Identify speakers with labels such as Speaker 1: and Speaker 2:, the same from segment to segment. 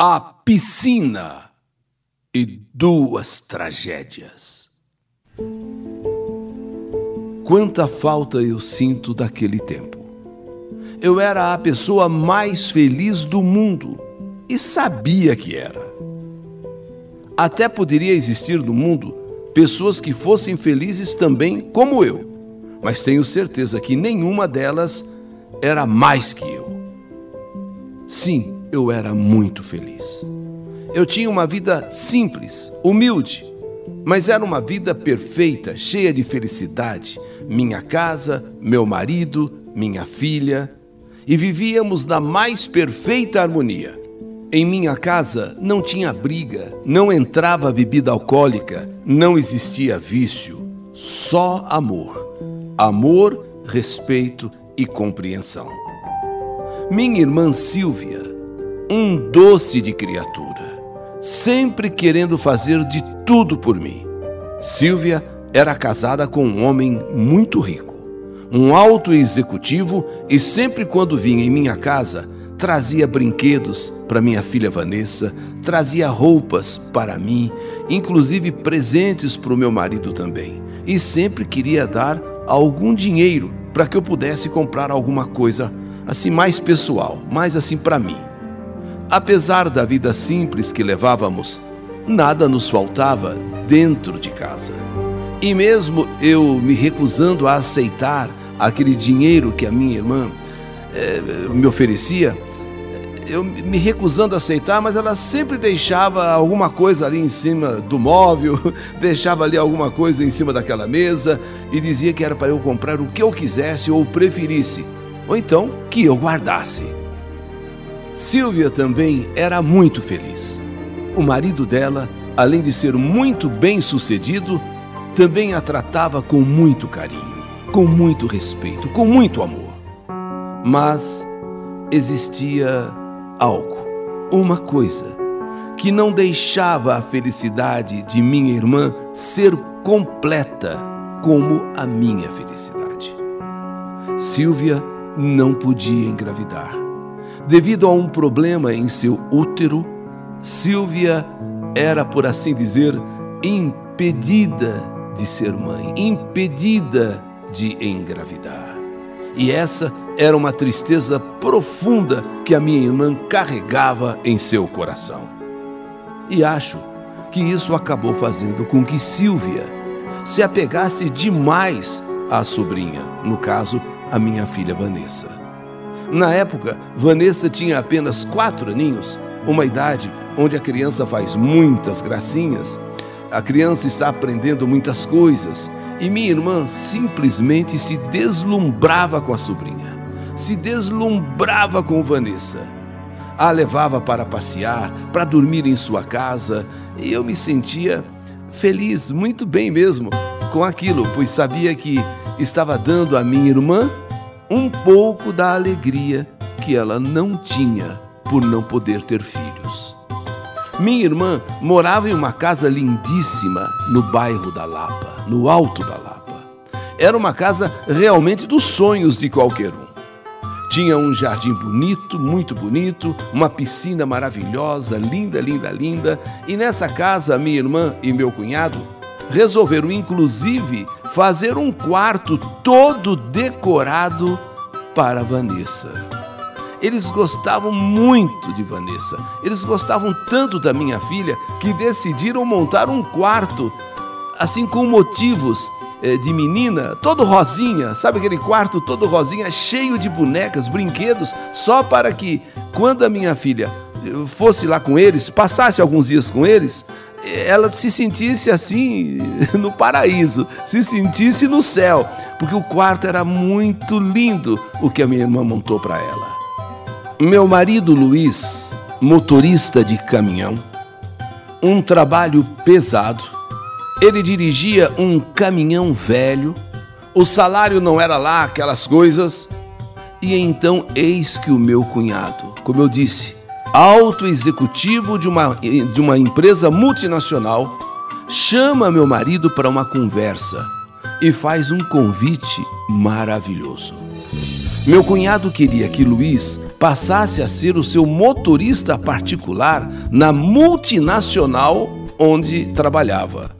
Speaker 1: a piscina e duas tragédias. Quanta falta eu sinto daquele tempo. Eu era a pessoa mais feliz do mundo e sabia que era. Até poderia existir no mundo pessoas que fossem felizes também, como eu, mas tenho certeza que nenhuma delas era mais que eu. Sim, eu era muito feliz. Eu tinha uma vida simples, humilde, mas era uma vida perfeita, cheia de felicidade. Minha casa, meu marido, minha filha, e vivíamos na mais perfeita harmonia. Em minha casa não tinha briga, não entrava bebida alcoólica, não existia vício, só amor. Amor, respeito e compreensão. Minha irmã Silvia um doce de criatura, sempre querendo fazer de tudo por mim. Silvia era casada com um homem muito rico, um alto executivo, e sempre quando vinha em minha casa, trazia brinquedos para minha filha Vanessa, trazia roupas para mim, inclusive presentes para o meu marido também. E sempre queria dar algum dinheiro para que eu pudesse comprar alguma coisa assim mais pessoal, mais assim para mim. Apesar da vida simples que levávamos, nada nos faltava dentro de casa. E mesmo eu me recusando a aceitar aquele dinheiro que a minha irmã eh, me oferecia, eu me recusando a aceitar, mas ela sempre deixava alguma coisa ali em cima do móvel, deixava ali alguma coisa em cima daquela mesa e dizia que era para eu comprar o que eu quisesse ou preferisse, ou então que eu guardasse. Silvia também era muito feliz. O marido dela, além de ser muito bem sucedido, também a tratava com muito carinho, com muito respeito, com muito amor. Mas existia algo, uma coisa, que não deixava a felicidade de minha irmã ser completa como a minha felicidade. Silvia não podia engravidar. Devido a um problema em seu útero, Silvia era, por assim dizer, impedida de ser mãe, impedida de engravidar. E essa era uma tristeza profunda que a minha irmã carregava em seu coração. E acho que isso acabou fazendo com que Silvia se apegasse demais à sobrinha, no caso, a minha filha Vanessa. Na época, Vanessa tinha apenas quatro aninhos, uma idade onde a criança faz muitas gracinhas, a criança está aprendendo muitas coisas e minha irmã simplesmente se deslumbrava com a sobrinha, se deslumbrava com Vanessa. A levava para passear, para dormir em sua casa e eu me sentia feliz, muito bem mesmo, com aquilo, pois sabia que estava dando à minha irmã um pouco da alegria que ela não tinha por não poder ter filhos. Minha irmã morava em uma casa lindíssima no bairro da Lapa, no alto da Lapa. Era uma casa realmente dos sonhos de qualquer um. Tinha um jardim bonito, muito bonito, uma piscina maravilhosa, linda, linda, linda, e nessa casa minha irmã e meu cunhado resolveram inclusive fazer um quarto todo decorado para Vanessa. Eles gostavam muito de Vanessa. Eles gostavam tanto da minha filha que decidiram montar um quarto, assim com motivos eh, de menina, todo rosinha, sabe aquele quarto todo rosinha, cheio de bonecas, brinquedos, só para que quando a minha filha eh, fosse lá com eles, passasse alguns dias com eles, ela se sentisse assim no paraíso, se sentisse no céu, porque o quarto era muito lindo o que a minha irmã montou para ela. Meu marido Luiz, motorista de caminhão, um trabalho pesado. Ele dirigia um caminhão velho, o salário não era lá aquelas coisas. E então eis que o meu cunhado, como eu disse, alto executivo de uma, de uma empresa multinacional, chama meu marido para uma conversa e faz um convite maravilhoso. Meu cunhado queria que Luiz passasse a ser o seu motorista particular na multinacional onde trabalhava.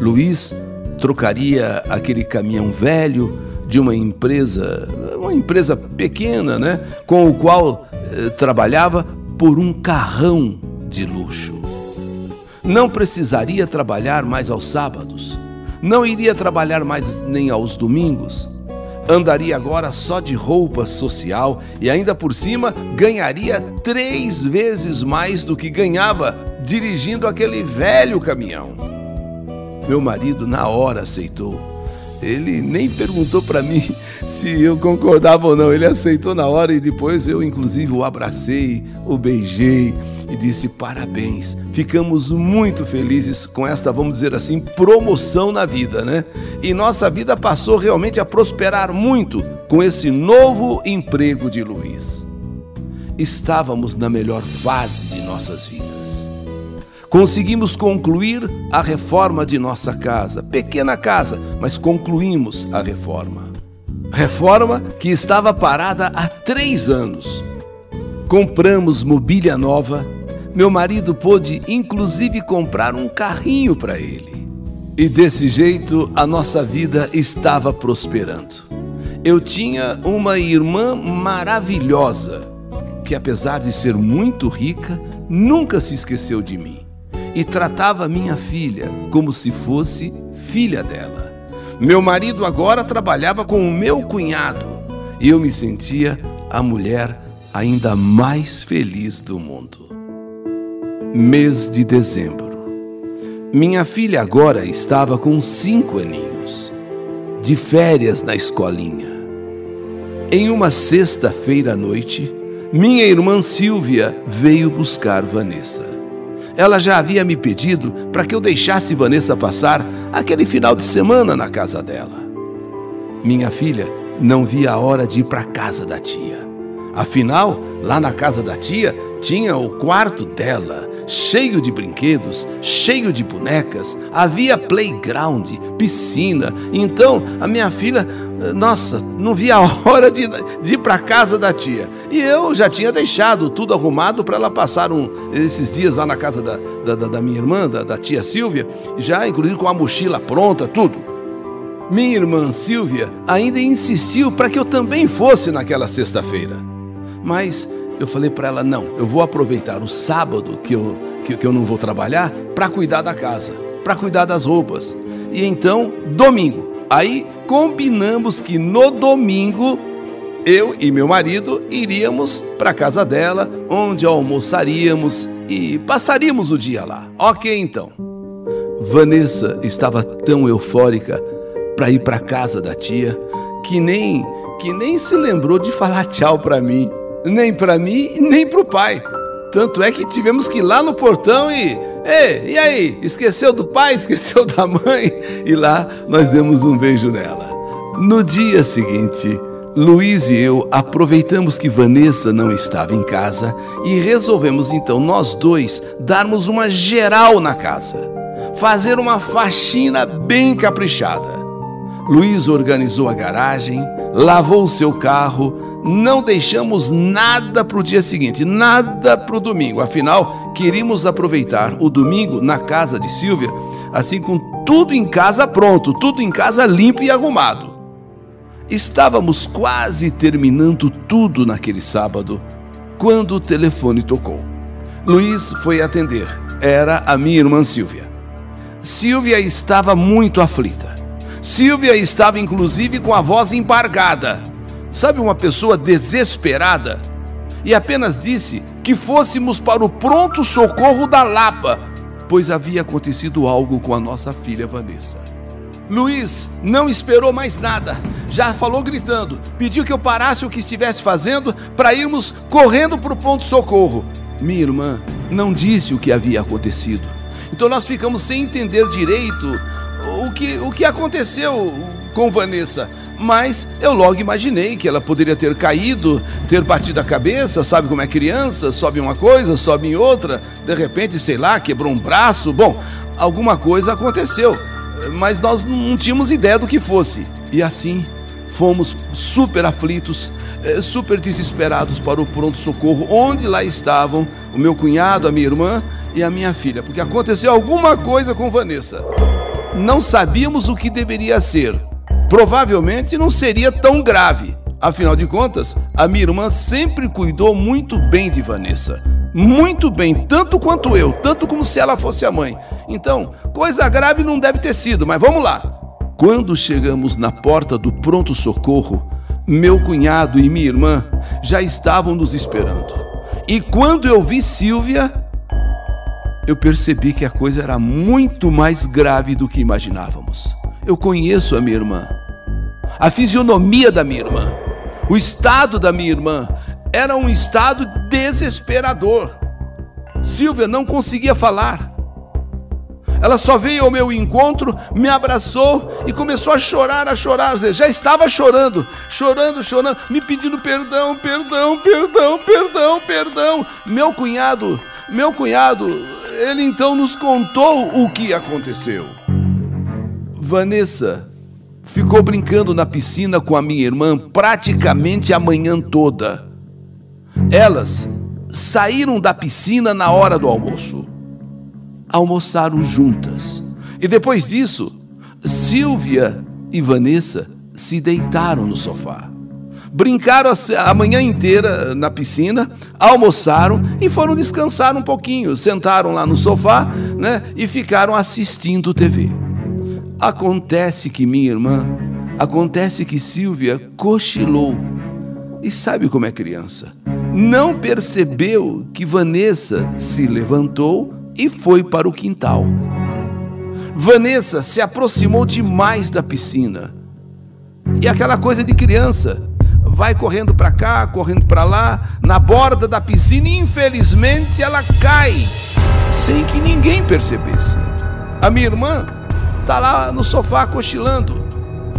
Speaker 1: Luiz trocaria aquele caminhão velho de uma empresa, uma empresa pequena, né, com o qual eh, trabalhava por um carrão de luxo. Não precisaria trabalhar mais aos sábados, não iria trabalhar mais nem aos domingos. Andaria agora só de roupa social e ainda por cima ganharia três vezes mais do que ganhava dirigindo aquele velho caminhão. Meu marido na hora aceitou. Ele nem perguntou para mim se eu concordava ou não. Ele aceitou na hora e depois eu, inclusive, o abracei, o beijei e disse parabéns. Ficamos muito felizes com esta, vamos dizer assim, promoção na vida, né? E nossa vida passou realmente a prosperar muito com esse novo emprego de Luiz. Estávamos na melhor fase de nossas vidas. Conseguimos concluir a reforma de nossa casa, pequena casa, mas concluímos a reforma. Reforma que estava parada há três anos. Compramos mobília nova, meu marido pôde inclusive comprar um carrinho para ele. E desse jeito a nossa vida estava prosperando. Eu tinha uma irmã maravilhosa, que apesar de ser muito rica, nunca se esqueceu de mim e tratava minha filha como se fosse filha dela. Meu marido agora trabalhava com o meu cunhado e eu me sentia a mulher ainda mais feliz do mundo. Mês de dezembro. Minha filha agora estava com cinco aninhos, de férias na escolinha. Em uma sexta-feira à noite, minha irmã Silvia veio buscar Vanessa. Ela já havia me pedido para que eu deixasse Vanessa passar aquele final de semana na casa dela. Minha filha não via a hora de ir para a casa da tia. Afinal, lá na casa da tia tinha o quarto dela, cheio de brinquedos, cheio de bonecas, havia playground, piscina. Então a minha filha, nossa, não via a hora de, de ir para casa da tia. E eu já tinha deixado tudo arrumado para ela passar um, esses dias lá na casa da, da, da minha irmã, da, da tia Silvia, já inclusive com a mochila pronta, tudo. Minha irmã Silvia ainda insistiu para que eu também fosse naquela sexta-feira. Mas eu falei para ela: não, eu vou aproveitar o sábado que eu, que, que eu não vou trabalhar para cuidar da casa, para cuidar das roupas. E então, domingo. Aí combinamos que no domingo eu e meu marido iríamos para a casa dela, onde almoçaríamos e passaríamos o dia lá. Ok, então. Vanessa estava tão eufórica para ir para casa da tia que nem que nem se lembrou de falar tchau para mim nem para mim, nem para o pai. Tanto é que tivemos que ir lá no portão e. Ei, e aí? Esqueceu do pai? Esqueceu da mãe? E lá nós demos um beijo nela. No dia seguinte, Luiz e eu aproveitamos que Vanessa não estava em casa e resolvemos então nós dois darmos uma geral na casa, fazer uma faxina bem caprichada. Luiz organizou a garagem, lavou o seu carro, não deixamos nada para o dia seguinte, nada para o domingo. Afinal, queríamos aproveitar o domingo na casa de Silvia, assim com tudo em casa pronto, tudo em casa limpo e arrumado. Estávamos quase terminando tudo naquele sábado, quando o telefone tocou. Luiz foi atender. Era a minha irmã Silvia. Silvia estava muito aflita. Silvia estava inclusive com a voz embargada. Sabe uma pessoa desesperada? E apenas disse que fôssemos para o pronto socorro da Lapa, pois havia acontecido algo com a nossa filha Vanessa. Luiz não esperou mais nada, já falou gritando, pediu que eu parasse o que estivesse fazendo para irmos correndo para o ponto socorro. Minha irmã não disse o que havia acontecido. Então nós ficamos sem entender direito o que, o que aconteceu com Vanessa mas eu logo imaginei que ela poderia ter caído, ter batido a cabeça, sabe como é criança, sobe uma coisa, sobe em outra, de repente, sei lá, quebrou um braço, bom, alguma coisa aconteceu, mas nós não tínhamos ideia do que fosse. E assim, fomos super aflitos, eh, super desesperados para o pronto-socorro, onde lá estavam o meu cunhado, a minha irmã e a minha filha, porque aconteceu alguma coisa com Vanessa. Não sabíamos o que deveria ser. Provavelmente não seria tão grave. Afinal de contas, a minha irmã sempre cuidou muito bem de Vanessa. Muito bem, tanto quanto eu, tanto como se ela fosse a mãe. Então, coisa grave não deve ter sido, mas vamos lá. Quando chegamos na porta do pronto-socorro, meu cunhado e minha irmã já estavam nos esperando. E quando eu vi Silvia, eu percebi que a coisa era muito mais grave do que imaginávamos. Eu conheço a minha irmã, a fisionomia da minha irmã, o estado da minha irmã era um estado desesperador. Silvia não conseguia falar. Ela só veio ao meu encontro, me abraçou e começou a chorar, a chorar. Já estava chorando, chorando, chorando, me pedindo perdão, perdão, perdão, perdão, perdão. Meu cunhado, meu cunhado, ele então nos contou o que aconteceu. Vanessa ficou brincando na piscina com a minha irmã praticamente a manhã toda. Elas saíram da piscina na hora do almoço almoçaram juntas. E depois disso, Silvia e Vanessa se deitaram no sofá. Brincaram a manhã inteira na piscina, almoçaram e foram descansar um pouquinho. Sentaram lá no sofá né, e ficaram assistindo TV. Acontece que minha irmã, acontece que Silvia cochilou. E sabe como é criança? Não percebeu que Vanessa se levantou e foi para o quintal. Vanessa se aproximou demais da piscina. E aquela coisa de criança, vai correndo para cá, correndo para lá, na borda da piscina e infelizmente ela cai, sem que ninguém percebesse. A minha irmã está lá no sofá cochilando.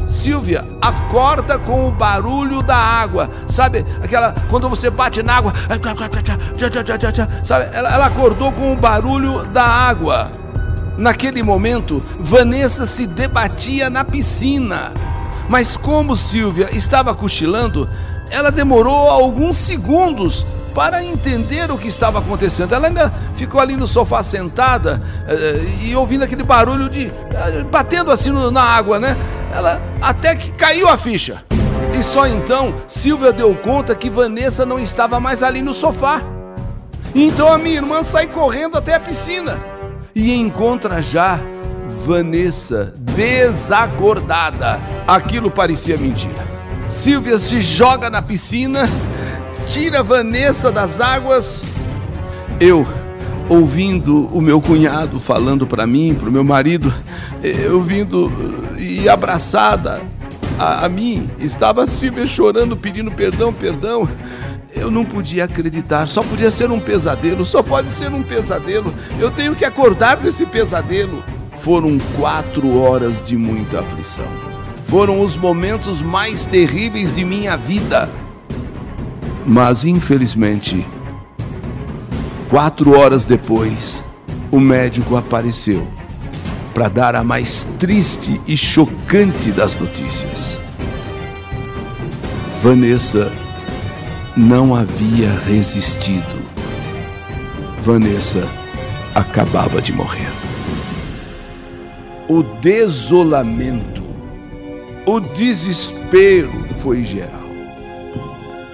Speaker 1: Silvia, acorda com o barulho da água. Sabe, aquela quando você bate na água, sabe? Ela, ela acordou com o barulho da água. Naquele momento, Vanessa se debatia na piscina. Mas como Silvia estava cochilando, ela demorou alguns segundos para entender o que estava acontecendo. Ela ainda ficou ali no sofá sentada eh, e ouvindo aquele barulho de eh, batendo assim na água, né? Ela até que caiu a ficha. E só então Silvia deu conta que Vanessa não estava mais ali no sofá. Então a minha irmã sai correndo até a piscina e encontra já Vanessa desacordada. Aquilo parecia mentira. Silvia se joga na piscina, tira Vanessa das águas. Eu ouvindo o meu cunhado falando para mim, para o meu marido, eu vindo e abraçada a, a mim, estava Silvia chorando, pedindo perdão, perdão. Eu não podia acreditar, só podia ser um pesadelo, só pode ser um pesadelo. Eu tenho que acordar desse pesadelo. Foram quatro horas de muita aflição. Foram os momentos mais terríveis de minha vida. Mas, infelizmente, Quatro horas depois, o médico apareceu para dar a mais triste e chocante das notícias. Vanessa não havia resistido. Vanessa acabava de morrer. O desolamento, o desespero foi geral.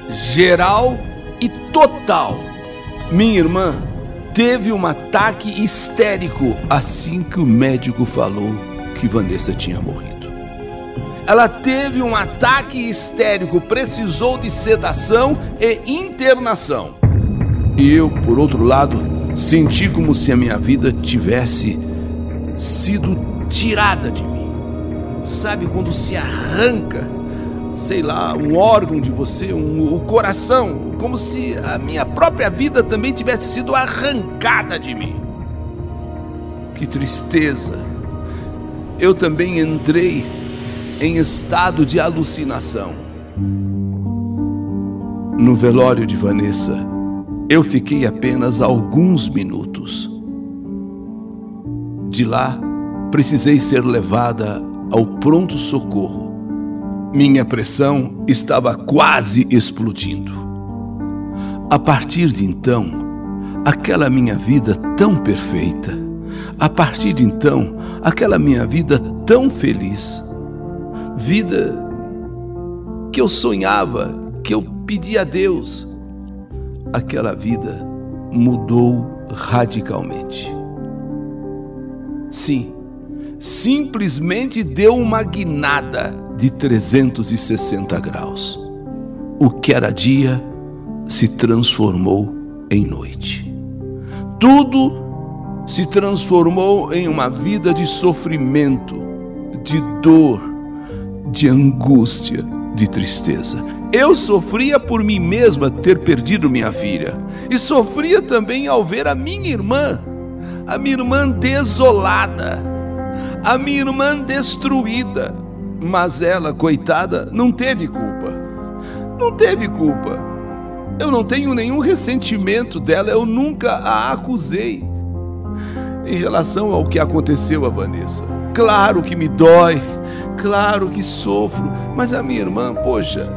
Speaker 1: Geral e total minha irmã teve um ataque histérico assim que o médico falou que Vanessa tinha morrido. Ela teve um ataque histérico, precisou de sedação e internação. E eu, por outro lado, senti como se a minha vida tivesse sido tirada de mim. Sabe quando se arranca sei lá, um órgão de você, um, o coração, como se a minha própria vida também tivesse sido arrancada de mim. Que tristeza! Eu também entrei em estado de alucinação. No velório de Vanessa, eu fiquei apenas alguns minutos. De lá, precisei ser levada ao pronto-socorro Minha pressão estava quase explodindo. A partir de então, aquela minha vida tão perfeita, a partir de então, aquela minha vida tão feliz, vida que eu sonhava, que eu pedia a Deus, aquela vida mudou radicalmente. Sim, simplesmente deu uma guinada de 360 graus. O que era dia se transformou em noite. Tudo se transformou em uma vida de sofrimento, de dor, de angústia, de tristeza. Eu sofria por mim mesma ter perdido minha filha, e sofria também ao ver a minha irmã, a minha irmã desolada, a minha irmã destruída. Mas ela, coitada, não teve culpa. Não teve culpa. Eu não tenho nenhum ressentimento dela, eu nunca a acusei em relação ao que aconteceu a Vanessa. Claro que me dói, claro que sofro, mas a minha irmã, poxa,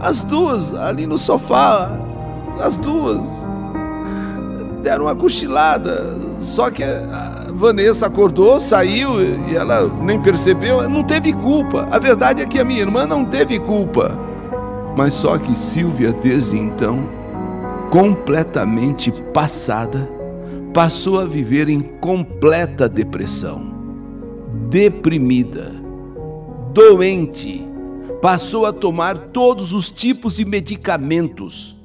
Speaker 1: as duas ali no sofá, as duas deram uma cochilada. Só que Vanessa acordou, saiu e ela nem percebeu, não teve culpa. A verdade é que a minha irmã não teve culpa. Mas só que Silvia, desde então, completamente passada, passou a viver em completa depressão, deprimida, doente. Passou a tomar todos os tipos de medicamentos.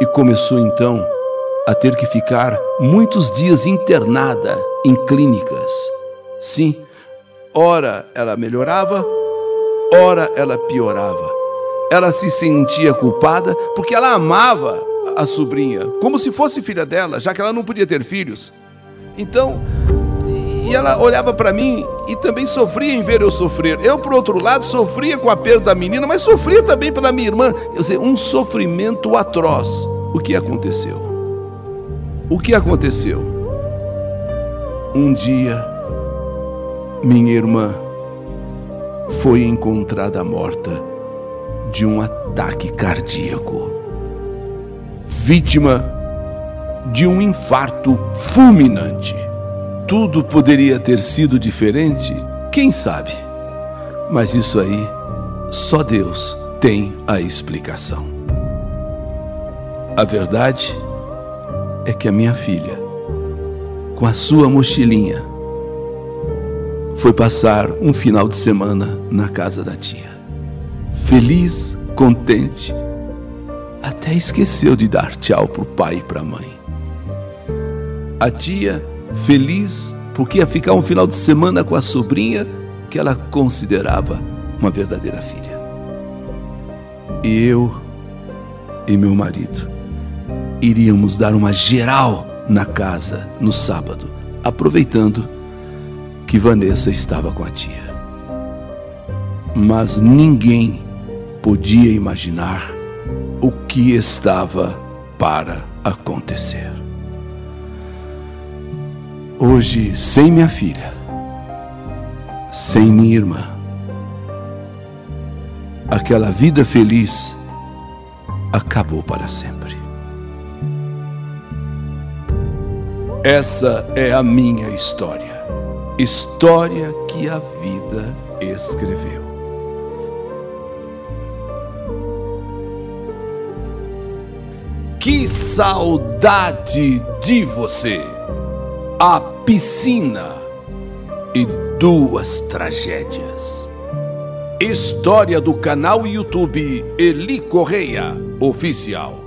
Speaker 1: E começou então a ter que ficar muitos dias internada em clínicas. Sim, ora ela melhorava, ora ela piorava. Ela se sentia culpada porque ela amava a sobrinha, como se fosse filha dela, já que ela não podia ter filhos. Então, e ela olhava para mim e também sofria em ver eu sofrer. Eu, por outro lado, sofria com a perda da menina, mas sofria também pela minha irmã. Quer dizer, um sofrimento atroz. O que aconteceu? O que aconteceu? Um dia, minha irmã foi encontrada morta de um ataque cardíaco, vítima de um infarto fulminante tudo poderia ter sido diferente? Quem sabe? Mas isso aí, só Deus tem a explicação. A verdade é que a minha filha, com a sua mochilinha, foi passar um final de semana na casa da tia. Feliz, contente, até esqueceu de dar tchau para o pai e para a mãe. A tia feliz porque ia ficar um final de semana com a sobrinha que ela considerava uma verdadeira filha. E eu e meu marido iríamos dar uma geral na casa no sábado, aproveitando que Vanessa estava com a tia. Mas ninguém podia imaginar o que estava para acontecer. Hoje, sem minha filha, sem minha irmã, aquela vida feliz acabou para sempre. Essa é a minha história, história que a vida escreveu. Que saudade de você! a piscina e duas tragédias. História do canal YouTube Eli Correia Oficial.